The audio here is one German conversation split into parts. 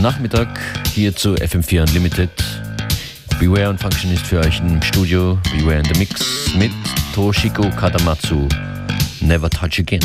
Nachmittag hier zu FM4 Unlimited. Beware und Function ist für euch im Studio. Beware in the Mix mit Toshiko Kadamatsu. Never Touch Again.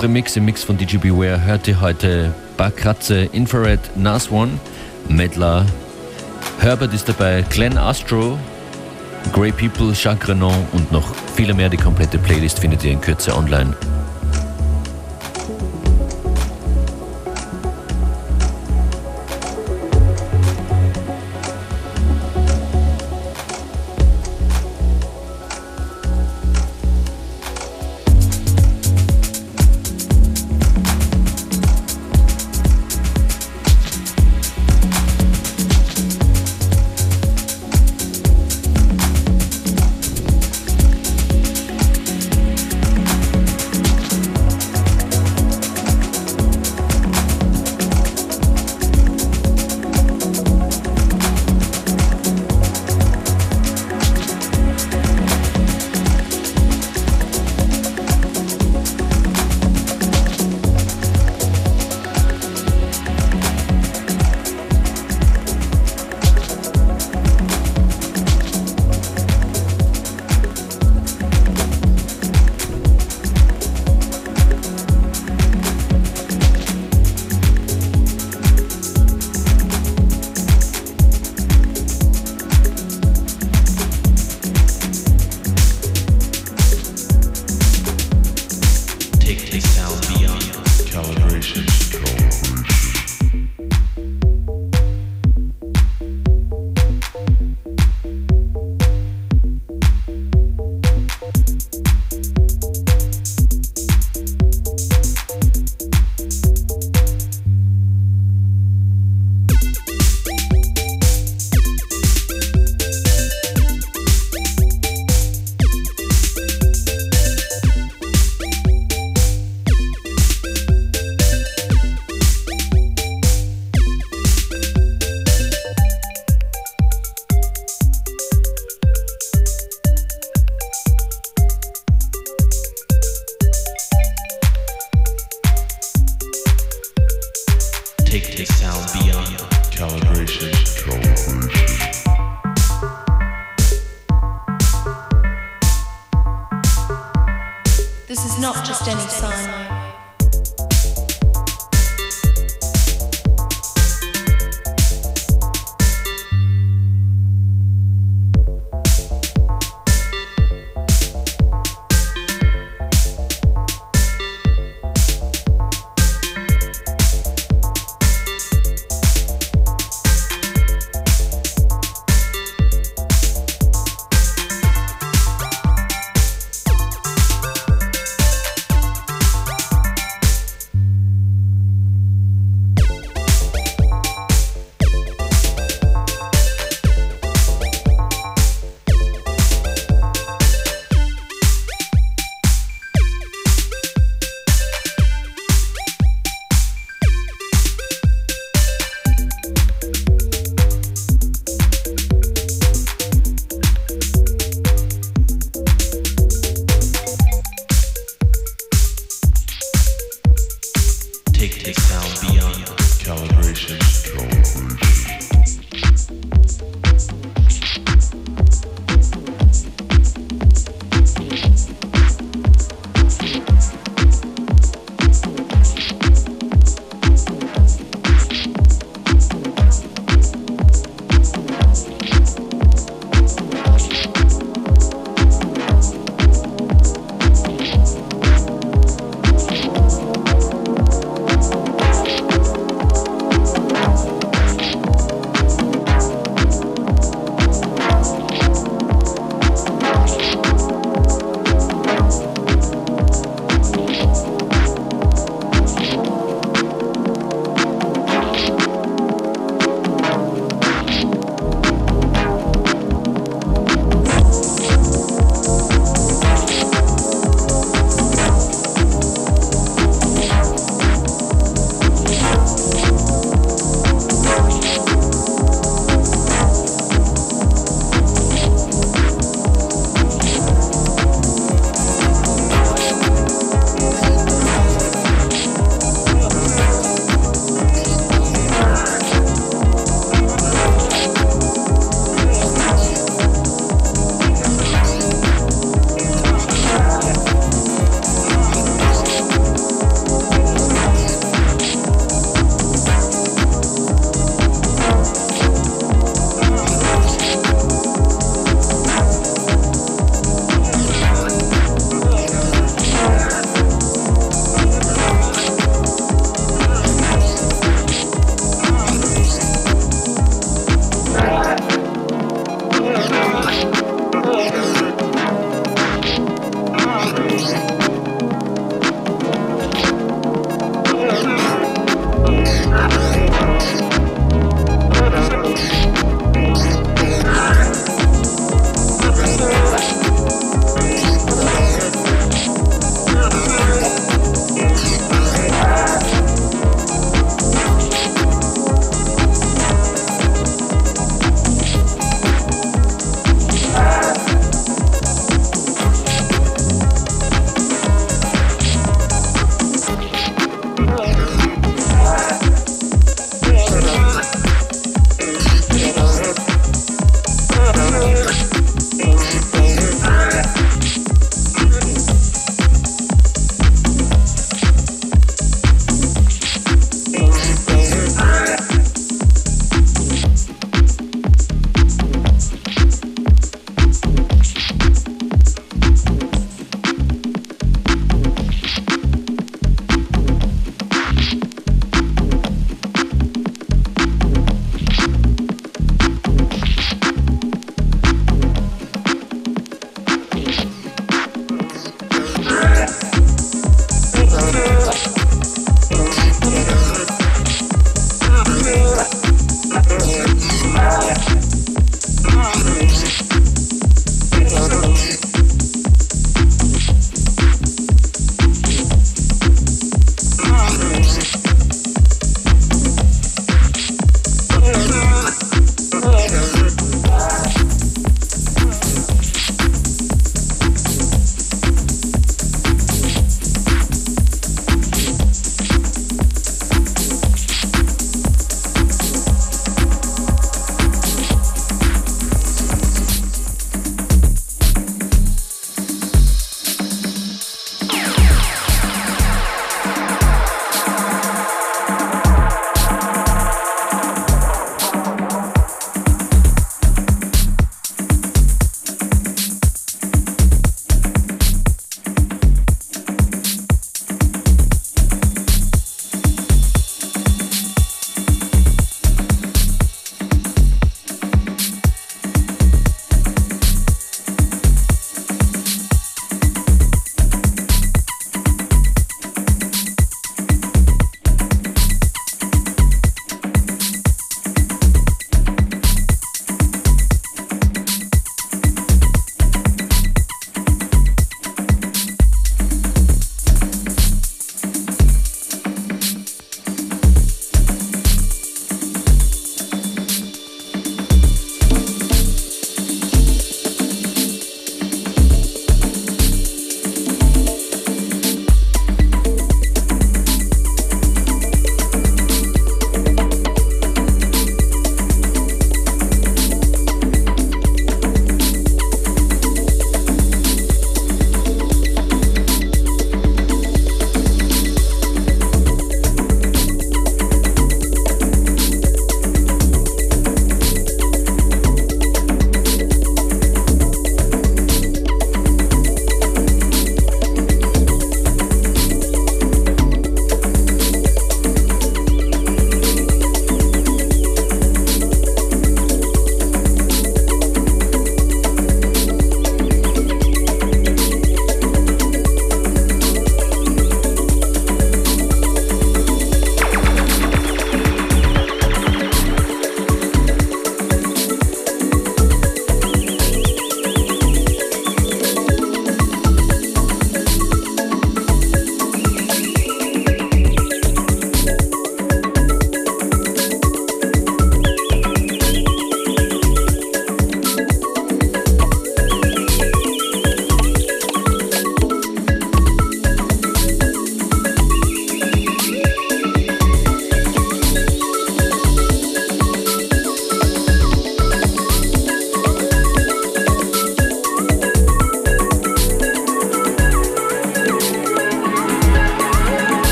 Unserem Mix, im Mix von DJ Beware, hört ihr heute Bakratze, Infrared, Nas One, Medlar, Herbert ist dabei, Glenn Astro, Grey People, Jacques Renan und noch viele mehr. Die komplette Playlist findet ihr in Kürze online. take this sound.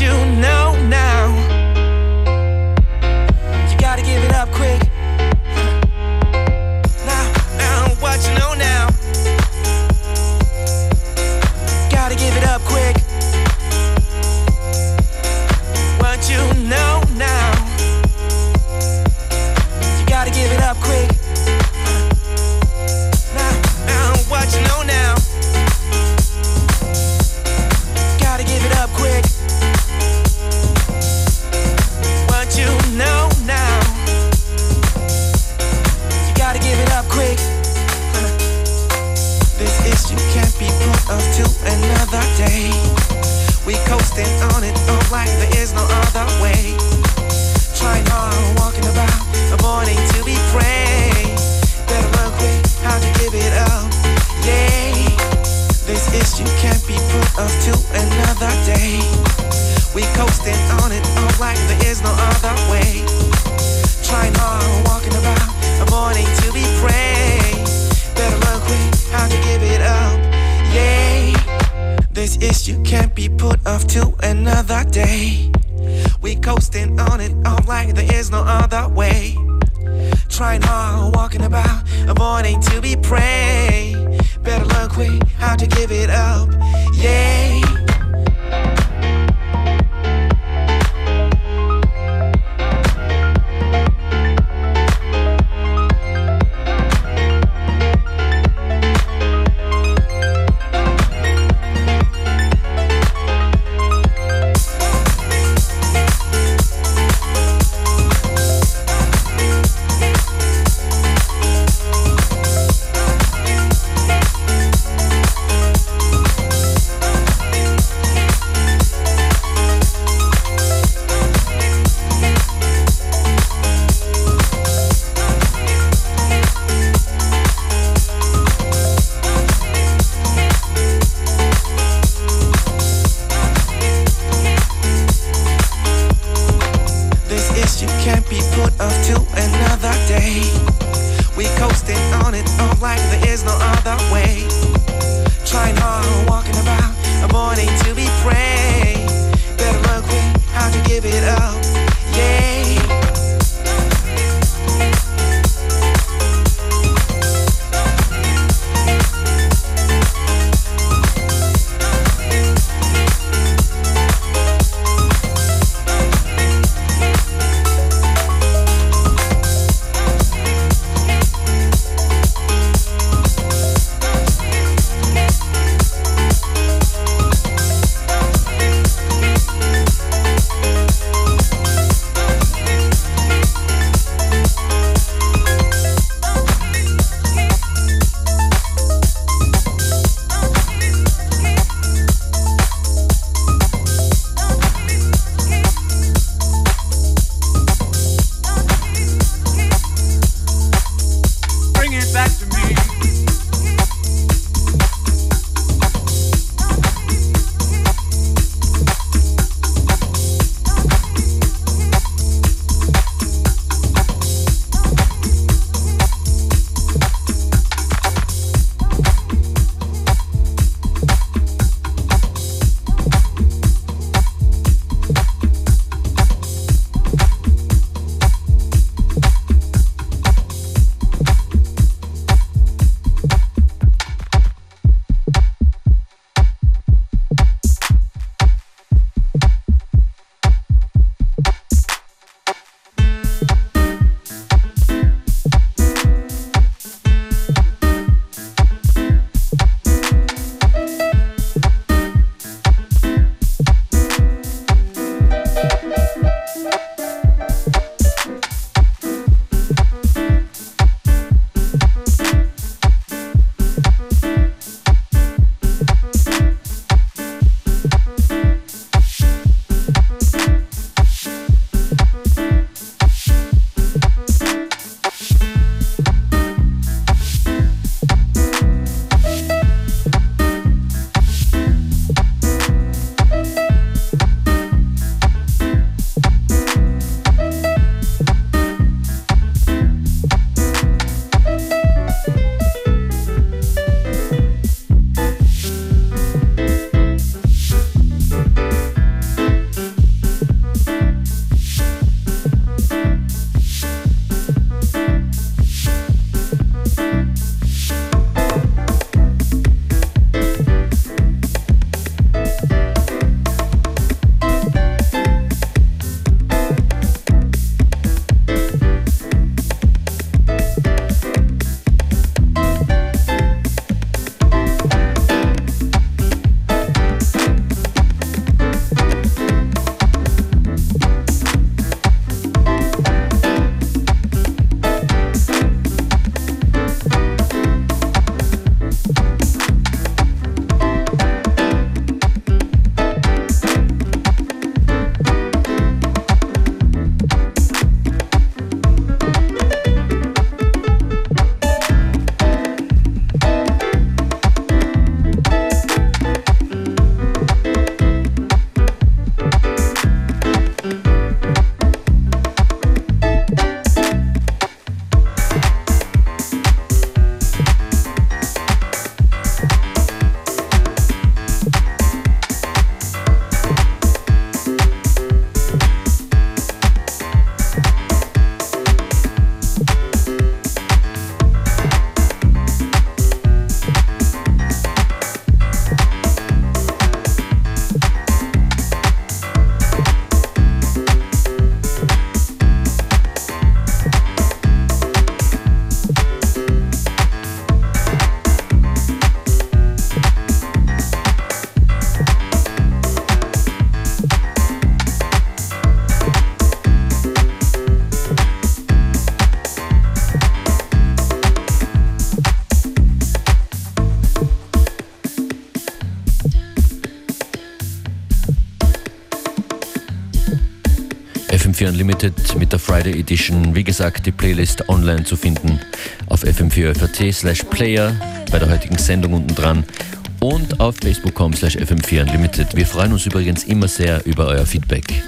You know now? FM4 Unlimited mit der Friday Edition. Wie gesagt, die Playlist online zu finden auf fm4 slash player bei der heutigen Sendung unten dran und auf facebook.com slash fm4 Unlimited. Wir freuen uns übrigens immer sehr über euer Feedback.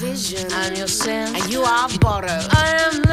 vision. I'm your sin, and you are borrowed. I am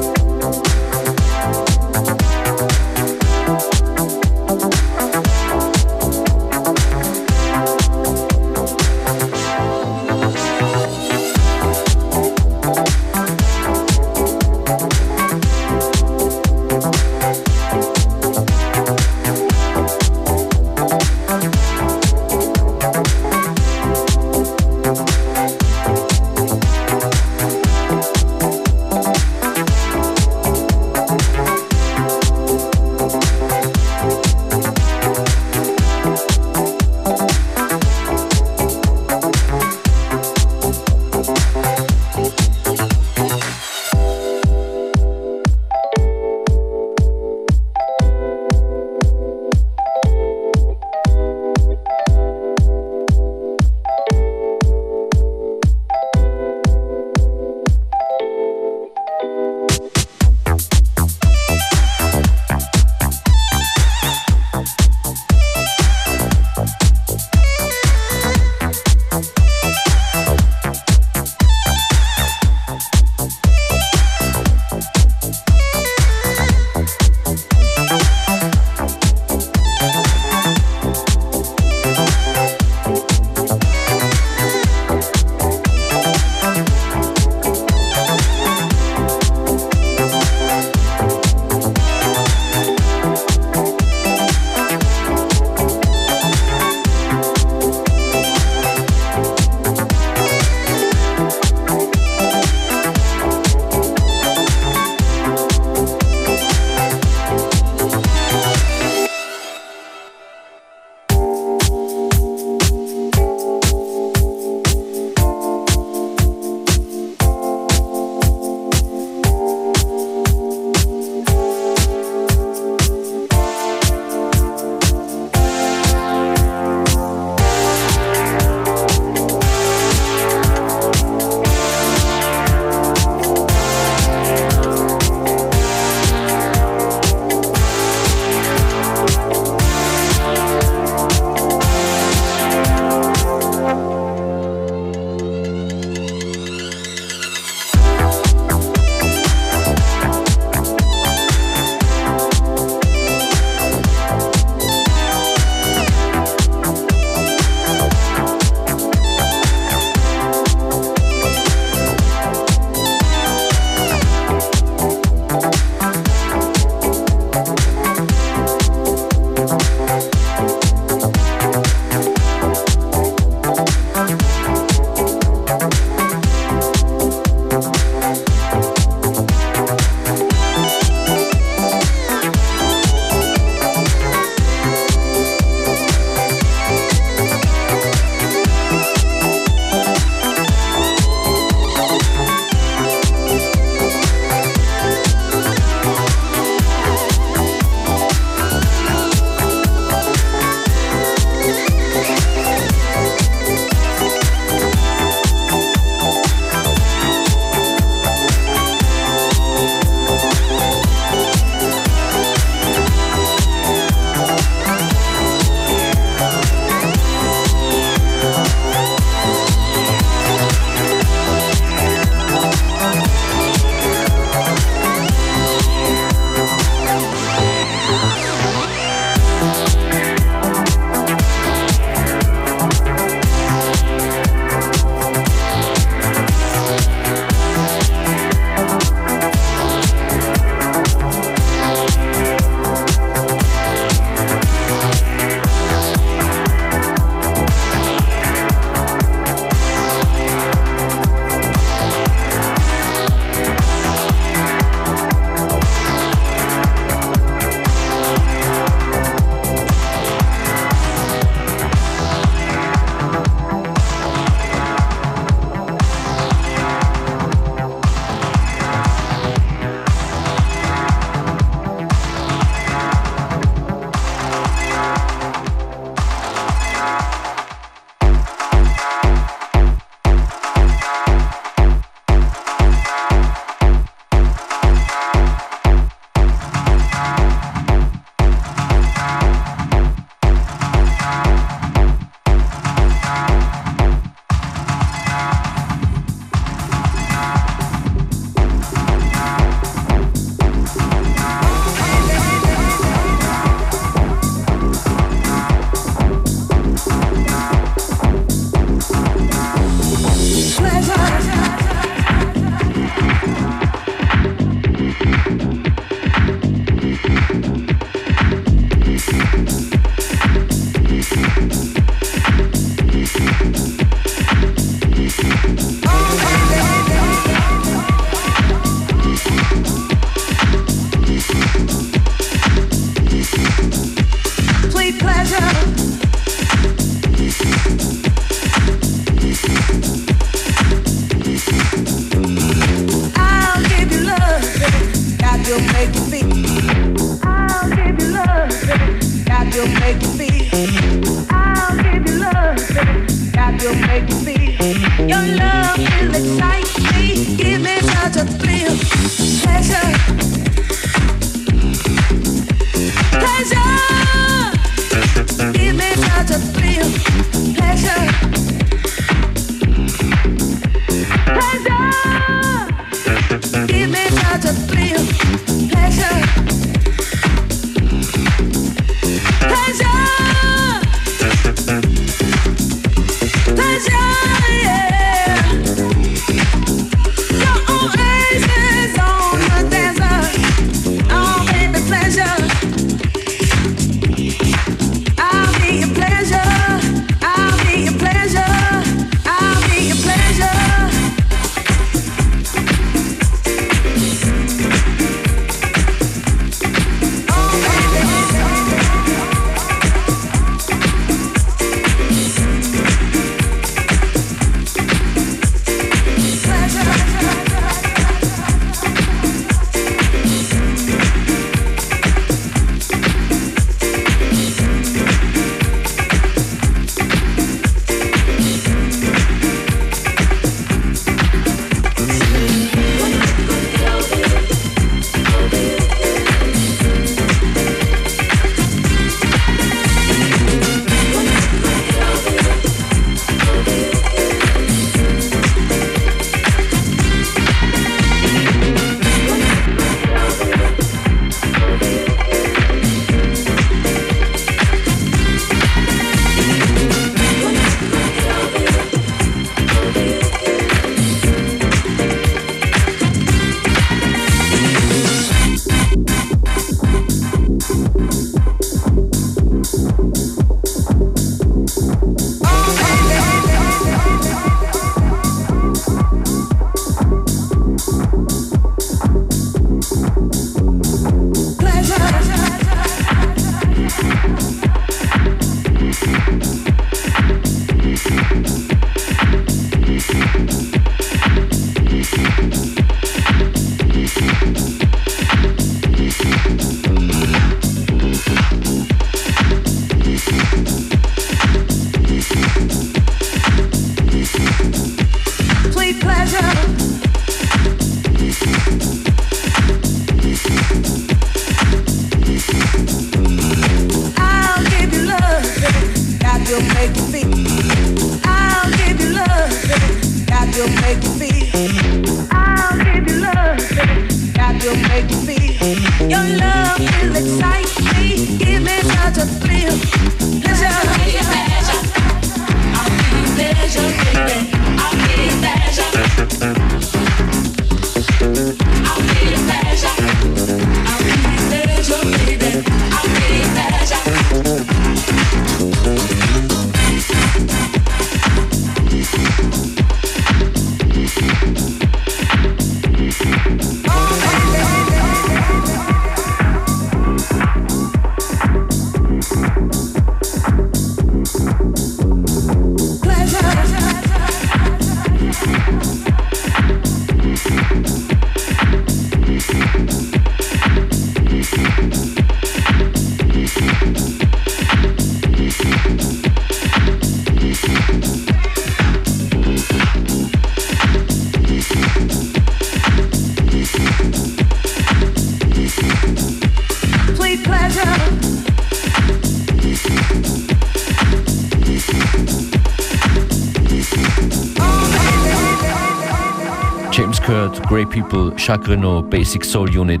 Grey People, Jacques Renault, Basic Soul Unit,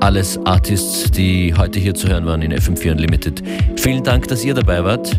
alles Artists, die heute hier zu hören waren in FM4 Unlimited. Vielen Dank, dass ihr dabei wart.